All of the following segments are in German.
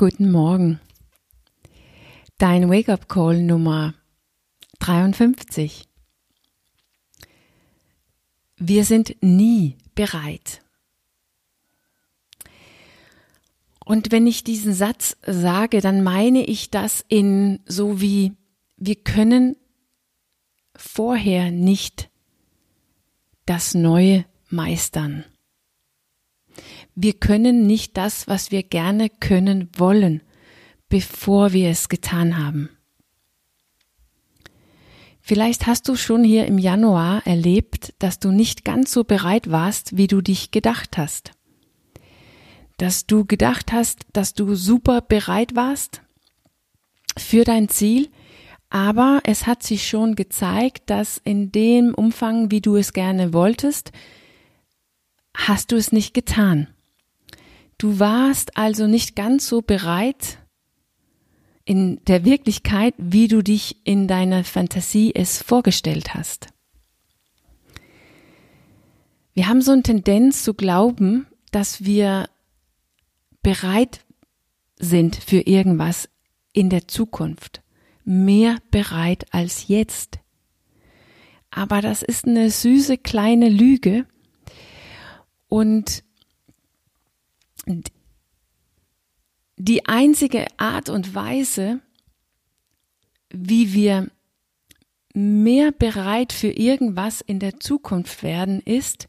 Guten Morgen. Dein Wake-up Call Nummer 53. Wir sind nie bereit. Und wenn ich diesen Satz sage, dann meine ich das in so wie wir können vorher nicht das Neue meistern. Wir können nicht das, was wir gerne können wollen, bevor wir es getan haben. Vielleicht hast du schon hier im Januar erlebt, dass du nicht ganz so bereit warst, wie du dich gedacht hast. Dass du gedacht hast, dass du super bereit warst für dein Ziel, aber es hat sich schon gezeigt, dass in dem Umfang, wie du es gerne wolltest, hast du es nicht getan. Du warst also nicht ganz so bereit in der Wirklichkeit, wie du dich in deiner Fantasie es vorgestellt hast. Wir haben so eine Tendenz zu glauben, dass wir bereit sind für irgendwas in der Zukunft, mehr bereit als jetzt. Aber das ist eine süße kleine Lüge und die einzige Art und Weise, wie wir mehr bereit für irgendwas in der Zukunft werden, ist,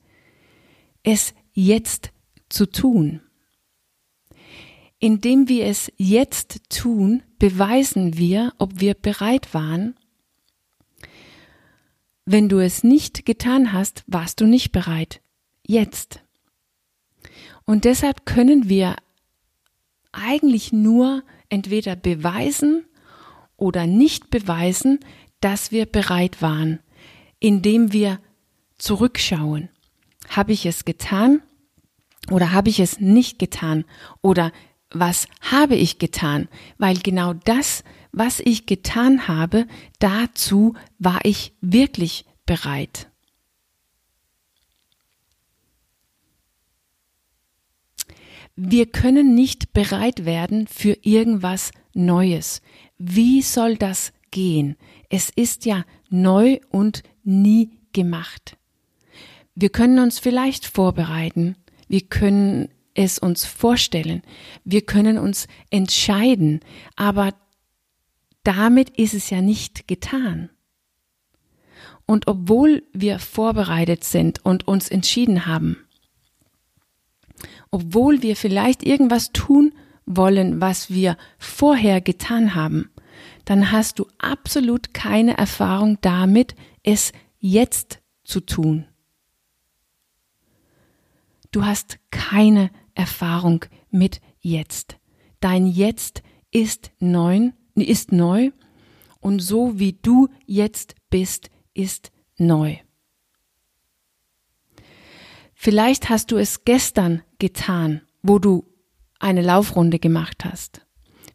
es jetzt zu tun. Indem wir es jetzt tun, beweisen wir, ob wir bereit waren. Wenn du es nicht getan hast, warst du nicht bereit. Jetzt. Und deshalb können wir eigentlich nur entweder beweisen oder nicht beweisen, dass wir bereit waren, indem wir zurückschauen. Habe ich es getan oder habe ich es nicht getan? Oder was habe ich getan? Weil genau das, was ich getan habe, dazu war ich wirklich bereit. Wir können nicht bereit werden für irgendwas Neues. Wie soll das gehen? Es ist ja neu und nie gemacht. Wir können uns vielleicht vorbereiten. Wir können es uns vorstellen. Wir können uns entscheiden. Aber damit ist es ja nicht getan. Und obwohl wir vorbereitet sind und uns entschieden haben, obwohl wir vielleicht irgendwas tun wollen, was wir vorher getan haben, dann hast du absolut keine Erfahrung damit, es jetzt zu tun. Du hast keine Erfahrung mit jetzt. Dein Jetzt ist neu, ist neu und so wie du jetzt bist, ist neu. Vielleicht hast du es gestern getan, wo du eine Laufrunde gemacht hast.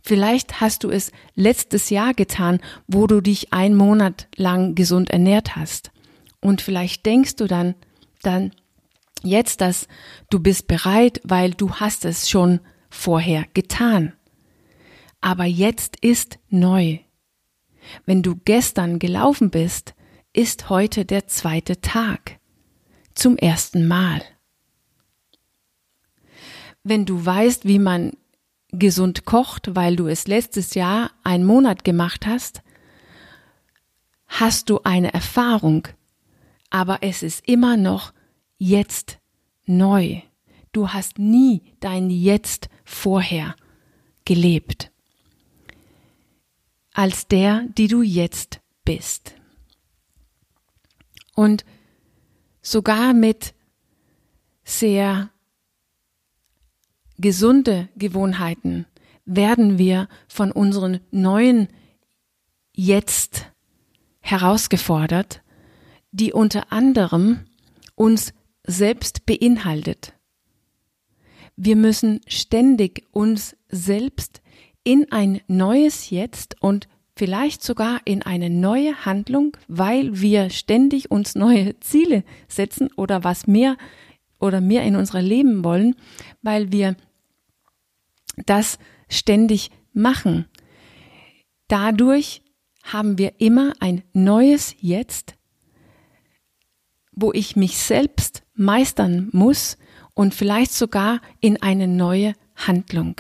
Vielleicht hast du es letztes Jahr getan, wo du dich einen Monat lang gesund ernährt hast. Und vielleicht denkst du dann, dann jetzt, dass du bist bereit, weil du hast es schon vorher getan. Aber jetzt ist neu. Wenn du gestern gelaufen bist, ist heute der zweite Tag zum ersten Mal. Wenn du weißt, wie man gesund kocht, weil du es letztes Jahr einen Monat gemacht hast, hast du eine Erfahrung, aber es ist immer noch jetzt neu. Du hast nie dein Jetzt vorher gelebt als der, die du jetzt bist. Und sogar mit sehr gesunde Gewohnheiten werden wir von unseren neuen Jetzt herausgefordert, die unter anderem uns selbst beinhaltet. Wir müssen ständig uns selbst in ein neues Jetzt und vielleicht sogar in eine neue Handlung, weil wir ständig uns neue Ziele setzen oder was mehr oder mehr in unser Leben wollen, weil wir das ständig machen. Dadurch haben wir immer ein neues Jetzt, wo ich mich selbst meistern muss und vielleicht sogar in eine neue Handlung.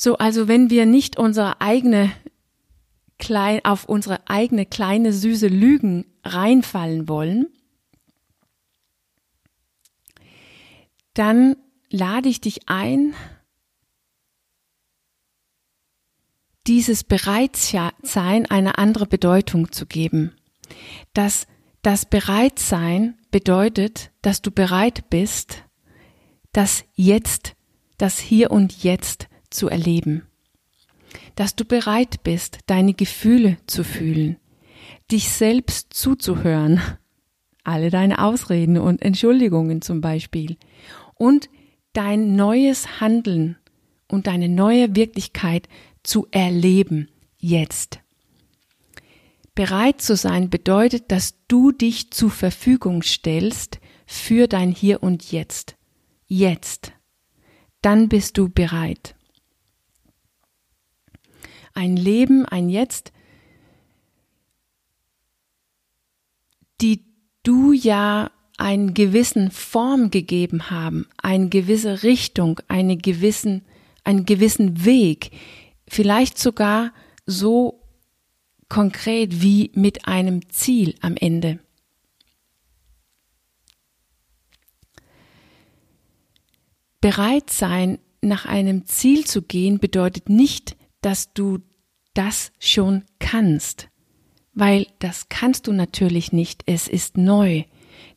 So, also wenn wir nicht unsere eigene klein, auf unsere eigene kleine süße Lügen reinfallen wollen, dann lade ich dich ein, dieses Bereitsein eine andere Bedeutung zu geben. Dass das Bereitsein bedeutet, dass du bereit bist, das Jetzt, das Hier und Jetzt zu erleben. Dass du bereit bist, deine Gefühle zu fühlen, dich selbst zuzuhören, alle deine Ausreden und Entschuldigungen zum Beispiel, und dein neues Handeln und deine neue Wirklichkeit zu erleben jetzt. Bereit zu sein bedeutet, dass du dich zur Verfügung stellst für dein Hier und Jetzt. Jetzt. Dann bist du bereit. Ein Leben, ein Jetzt, die du ja einen gewissen Form gegeben haben, eine gewisse Richtung, eine gewissen, einen gewissen Weg, vielleicht sogar so konkret wie mit einem Ziel am Ende. Bereit sein, nach einem Ziel zu gehen, bedeutet nicht, dass du das schon kannst, weil das kannst du natürlich nicht, es ist neu,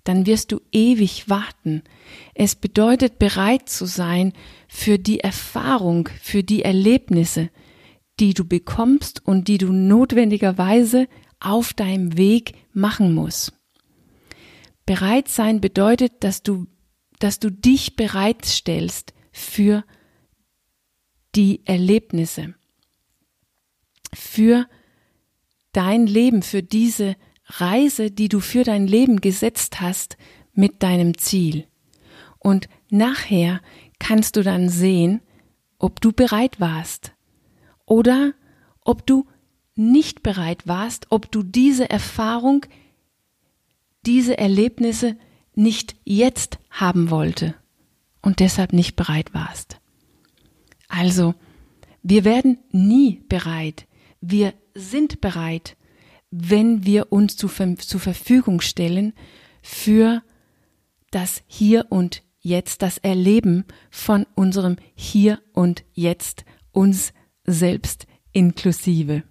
dann wirst du ewig warten. Es bedeutet bereit zu sein für die Erfahrung, für die Erlebnisse, die du bekommst und die du notwendigerweise auf deinem Weg machen musst. Bereit sein bedeutet, dass du, dass du dich bereitstellst für die Erlebnisse, für dein Leben, für diese Reise, die du für dein Leben gesetzt hast, mit deinem Ziel. Und nachher kannst du dann sehen, ob du bereit warst, oder ob du nicht bereit warst, ob du diese Erfahrung, diese Erlebnisse nicht jetzt haben wollte und deshalb nicht bereit warst. Also, wir werden nie bereit. Wir sind bereit, wenn wir uns zu, zur Verfügung stellen für das Hier und Jetzt, das Erleben von unserem Hier und Jetzt, uns selbst inklusive.